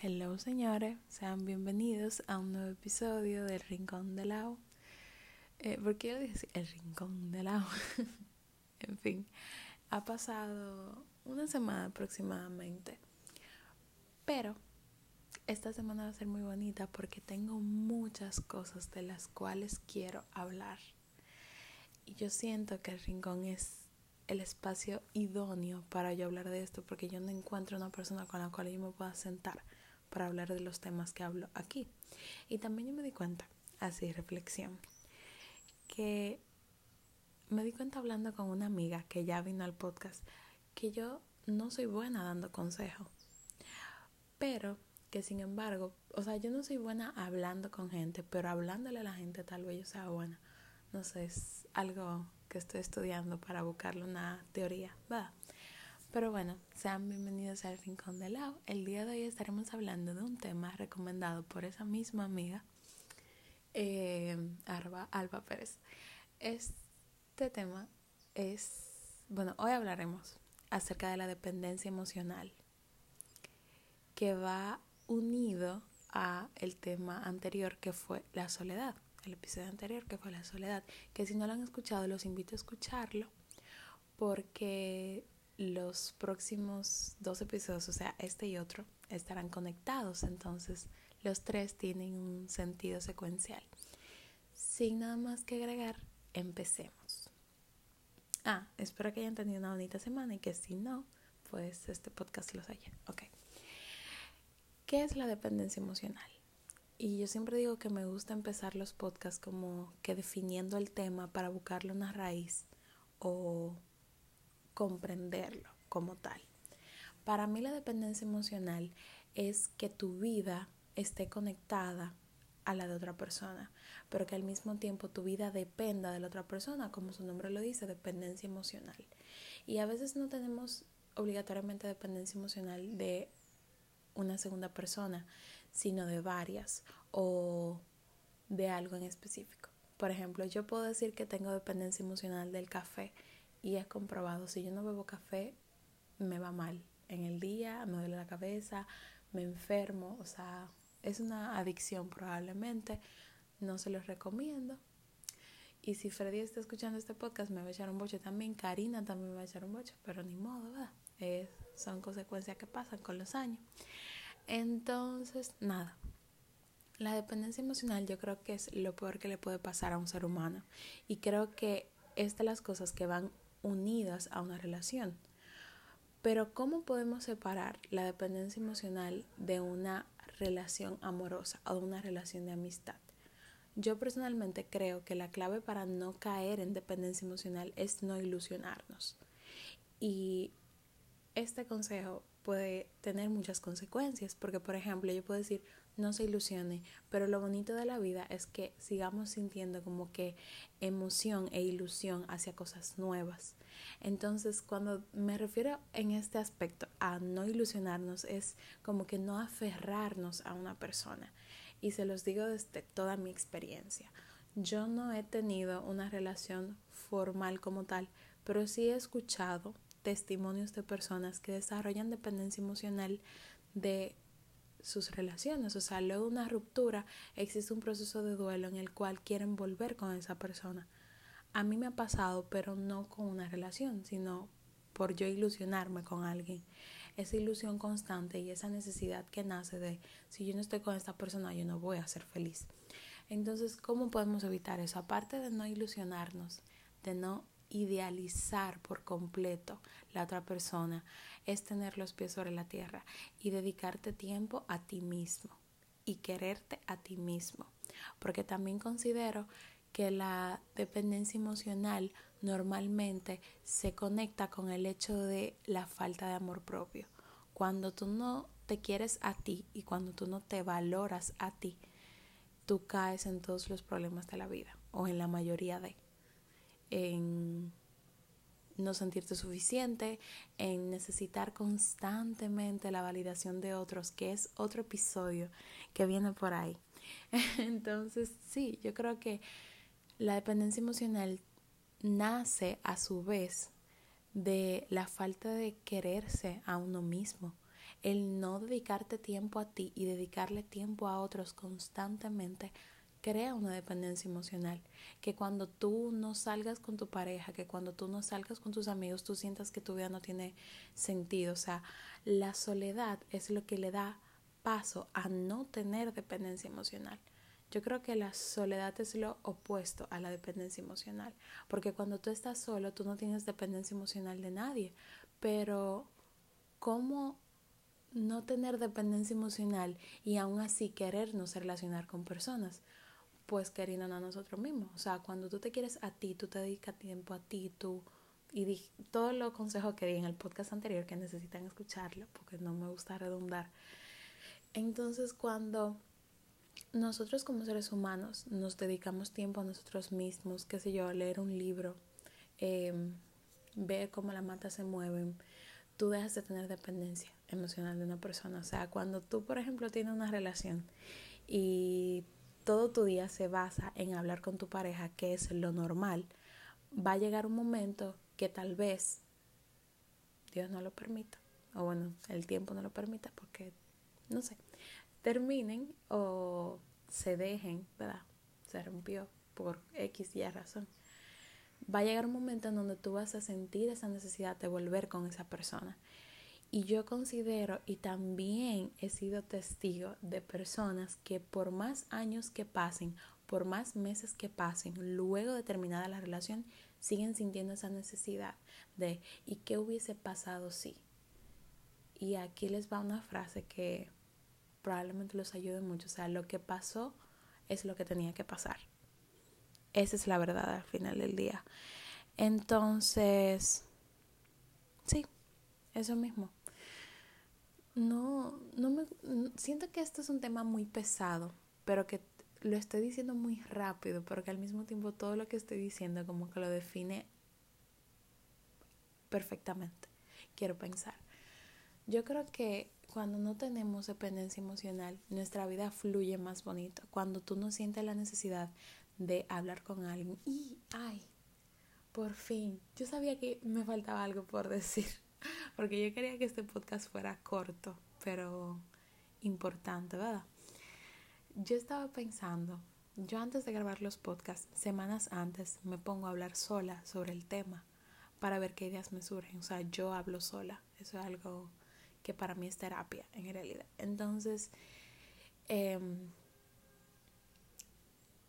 Hello señores, sean bienvenidos a un nuevo episodio del Rincón de Lao. Eh, ¿Por qué yo dije el Rincón de Lao? en fin, ha pasado una semana aproximadamente. Pero esta semana va a ser muy bonita porque tengo muchas cosas de las cuales quiero hablar. Y yo siento que el Rincón es el espacio idóneo para yo hablar de esto porque yo no encuentro una persona con la cual yo me pueda sentar para hablar de los temas que hablo aquí. Y también yo me di cuenta, así reflexión, que me di cuenta hablando con una amiga que ya vino al podcast, que yo no soy buena dando consejos, pero que sin embargo, o sea, yo no soy buena hablando con gente, pero hablándole a la gente tal vez yo sea buena. No sé, es algo que estoy estudiando para buscarle una teoría, ¿verdad? Pero bueno, sean bienvenidos al Rincón de Lao. El día de hoy estaremos hablando de un tema recomendado por esa misma amiga, eh, Alba Pérez. Este tema es, bueno, hoy hablaremos acerca de la dependencia emocional, que va unido a el tema anterior que fue la soledad, el episodio anterior que fue la soledad, que si no lo han escuchado los invito a escucharlo porque los próximos dos episodios, o sea, este y otro, estarán conectados, entonces los tres tienen un sentido secuencial. Sin nada más que agregar, empecemos. Ah, espero que hayan tenido una bonita semana y que si no, pues este podcast los haya. Ok. ¿Qué es la dependencia emocional? Y yo siempre digo que me gusta empezar los podcasts como que definiendo el tema para buscarle una raíz o comprenderlo como tal. Para mí la dependencia emocional es que tu vida esté conectada a la de otra persona, pero que al mismo tiempo tu vida dependa de la otra persona, como su nombre lo dice, dependencia emocional. Y a veces no tenemos obligatoriamente dependencia emocional de una segunda persona, sino de varias o de algo en específico. Por ejemplo, yo puedo decir que tengo dependencia emocional del café y es comprobado, si yo no bebo café, me va mal. En el día me duele la cabeza, me enfermo, o sea, es una adicción probablemente. No se los recomiendo. Y si Freddy está escuchando este podcast, me va a echar un boche también. Karina también me va a echar un boche, pero ni modo, ¿verdad? son consecuencias que pasan con los años. Entonces, nada. La dependencia emocional yo creo que es lo peor que le puede pasar a un ser humano. Y creo que es de las cosas que van unidas a una relación. Pero ¿cómo podemos separar la dependencia emocional de una relación amorosa o de una relación de amistad? Yo personalmente creo que la clave para no caer en dependencia emocional es no ilusionarnos. Y este consejo puede tener muchas consecuencias, porque por ejemplo yo puedo decir, no se ilusione, pero lo bonito de la vida es que sigamos sintiendo como que emoción e ilusión hacia cosas nuevas. Entonces, cuando me refiero en este aspecto a no ilusionarnos, es como que no aferrarnos a una persona. Y se los digo desde toda mi experiencia. Yo no he tenido una relación formal como tal, pero sí he escuchado testimonios de personas que desarrollan dependencia emocional de sus relaciones. O sea, luego de una ruptura existe un proceso de duelo en el cual quieren volver con esa persona. A mí me ha pasado, pero no con una relación, sino por yo ilusionarme con alguien. Esa ilusión constante y esa necesidad que nace de si yo no estoy con esta persona, yo no voy a ser feliz. Entonces, ¿cómo podemos evitar eso? Aparte de no ilusionarnos, de no idealizar por completo la otra persona, es tener los pies sobre la tierra y dedicarte tiempo a ti mismo y quererte a ti mismo. Porque también considero que la dependencia emocional normalmente se conecta con el hecho de la falta de amor propio. Cuando tú no te quieres a ti y cuando tú no te valoras a ti, tú caes en todos los problemas de la vida o en la mayoría de en no sentirte suficiente, en necesitar constantemente la validación de otros, que es otro episodio que viene por ahí. Entonces, sí, yo creo que la dependencia emocional nace a su vez de la falta de quererse a uno mismo. El no dedicarte tiempo a ti y dedicarle tiempo a otros constantemente crea una dependencia emocional. Que cuando tú no salgas con tu pareja, que cuando tú no salgas con tus amigos, tú sientas que tu vida no tiene sentido. O sea, la soledad es lo que le da paso a no tener dependencia emocional. Yo creo que la soledad es lo opuesto a la dependencia emocional, porque cuando tú estás solo, tú no tienes dependencia emocional de nadie, pero ¿cómo no tener dependencia emocional y aún así querernos relacionar con personas? Pues queriendo a nosotros mismos. O sea, cuando tú te quieres a ti, tú te dedicas tiempo a ti, tú... Y di, todos los consejos que di en el podcast anterior que necesitan escucharlo, porque no me gusta redundar. Entonces, cuando nosotros como seres humanos nos dedicamos tiempo a nosotros mismos, qué sé yo, leer un libro, em, ver cómo las matas se mueven, tú dejas de tener dependencia emocional de una persona. O sea, cuando tú, por ejemplo, tienes una relación y todo tu día se basa en hablar con tu pareja, que es lo normal, va a llegar un momento que tal vez Dios no lo permita, o bueno, el tiempo no lo permita, porque no sé, terminen o se dejen, ¿verdad? Se rompió por X y razón. Va a llegar un momento en donde tú vas a sentir esa necesidad de volver con esa persona. Y yo considero y también he sido testigo de personas que por más años que pasen, por más meses que pasen, luego de terminada la relación, siguen sintiendo esa necesidad de ¿y qué hubiese pasado si? Y aquí les va una frase que probablemente los ayude mucho. O sea, lo que pasó es lo que tenía que pasar. Esa es la verdad al final del día. Entonces, sí, eso mismo. No, no me siento que esto es un tema muy pesado, pero que lo estoy diciendo muy rápido, porque al mismo tiempo todo lo que estoy diciendo como que lo define perfectamente. Quiero pensar. Yo creo que cuando no tenemos dependencia emocional, nuestra vida fluye más bonito. Cuando tú no sientes la necesidad de hablar con alguien y, ay, por fin, yo sabía que me faltaba algo por decir, porque yo quería que este podcast fuera corto, pero importante, ¿verdad? Yo estaba pensando, yo antes de grabar los podcasts, semanas antes, me pongo a hablar sola sobre el tema para ver qué ideas me surgen. O sea, yo hablo sola. Eso es algo que para mí es terapia en realidad. Entonces, em,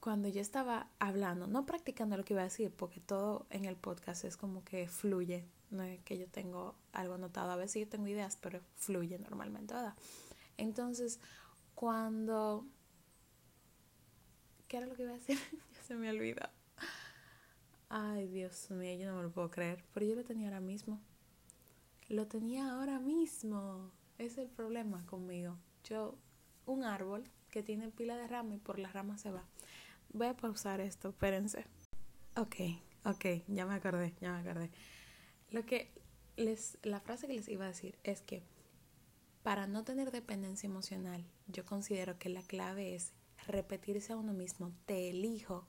cuando yo estaba hablando, no practicando lo que iba a decir, porque todo en el podcast es como que fluye, no es que yo tengo algo anotado, a veces yo tengo ideas, pero fluye normalmente, ¿verdad? Entonces, cuando... ¿Qué era lo que iba a decir? ya se me olvidó. Ay, Dios mío, yo no me lo puedo creer, pero yo lo tenía ahora mismo. Lo tenía ahora mismo. Es el problema conmigo. Yo, un árbol que tiene pila de rama y por las ramas se va. Voy a pausar esto, espérense. Ok, ok, ya me acordé, ya me acordé. Lo que les, la frase que les iba a decir es que para no tener dependencia emocional, yo considero que la clave es repetirse a uno mismo, te elijo,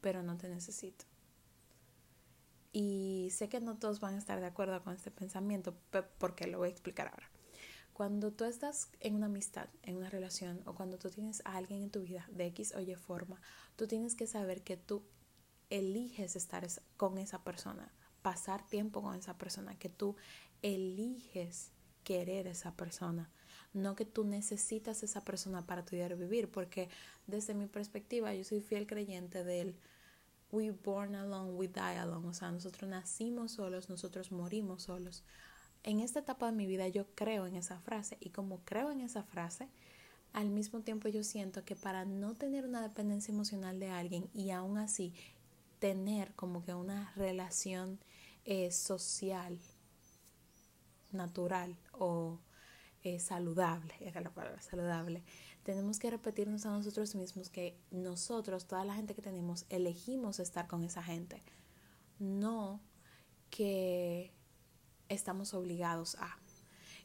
pero no te necesito. Y sé que no todos van a estar de acuerdo con este pensamiento, porque lo voy a explicar ahora. Cuando tú estás en una amistad, en una relación, o cuando tú tienes a alguien en tu vida de X o Y forma, tú tienes que saber que tú eliges estar con esa persona, pasar tiempo con esa persona, que tú eliges querer esa persona, no que tú necesitas esa persona para tu día vivir, porque desde mi perspectiva yo soy fiel creyente del we born alone, we die alone. O sea, nosotros nacimos solos, nosotros morimos solos. En esta etapa de mi vida yo creo en esa frase y como creo en esa frase, al mismo tiempo yo siento que para no tener una dependencia emocional de alguien y aún así tener como que una relación eh, social, natural o eh, saludable, la palabra saludable, tenemos que repetirnos a nosotros mismos que nosotros, toda la gente que tenemos, elegimos estar con esa gente. No que estamos obligados a.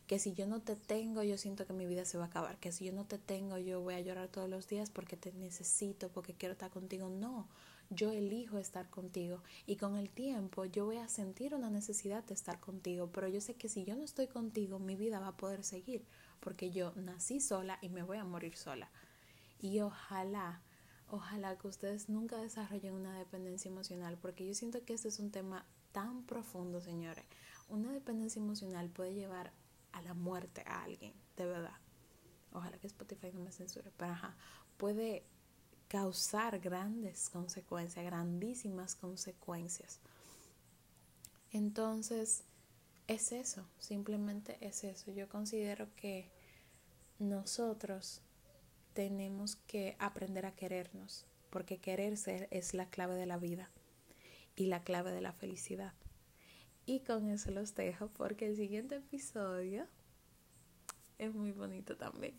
Que si yo no te tengo, yo siento que mi vida se va a acabar. Que si yo no te tengo, yo voy a llorar todos los días porque te necesito, porque quiero estar contigo. No, yo elijo estar contigo y con el tiempo yo voy a sentir una necesidad de estar contigo, pero yo sé que si yo no estoy contigo, mi vida va a poder seguir, porque yo nací sola y me voy a morir sola. Y ojalá, ojalá que ustedes nunca desarrollen una dependencia emocional, porque yo siento que este es un tema tan profundo, señores. Una dependencia emocional puede llevar a la muerte a alguien, de verdad. Ojalá que Spotify no me censure, pero ajá, puede causar grandes consecuencias, grandísimas consecuencias. Entonces, es eso, simplemente es eso. Yo considero que nosotros tenemos que aprender a querernos, porque quererse es la clave de la vida y la clave de la felicidad. Y con eso los dejo porque el siguiente episodio es muy bonito también.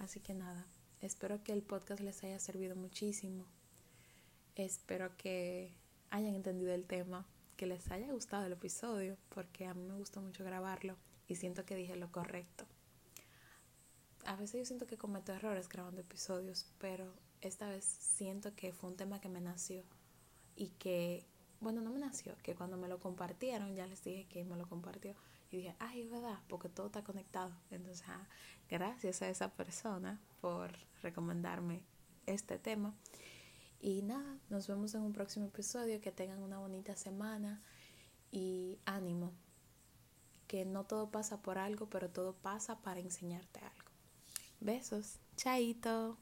Así que nada, espero que el podcast les haya servido muchísimo. Espero que hayan entendido el tema, que les haya gustado el episodio, porque a mí me gustó mucho grabarlo y siento que dije lo correcto. A veces yo siento que cometo errores grabando episodios, pero esta vez siento que fue un tema que me nació y que bueno, no me nació, que cuando me lo compartieron, ya les dije que me lo compartió, y dije, ay, es verdad, porque todo está conectado. Entonces, gracias a esa persona por recomendarme este tema. Y nada, nos vemos en un próximo episodio, que tengan una bonita semana y ánimo, que no todo pasa por algo, pero todo pasa para enseñarte algo. Besos, chaito.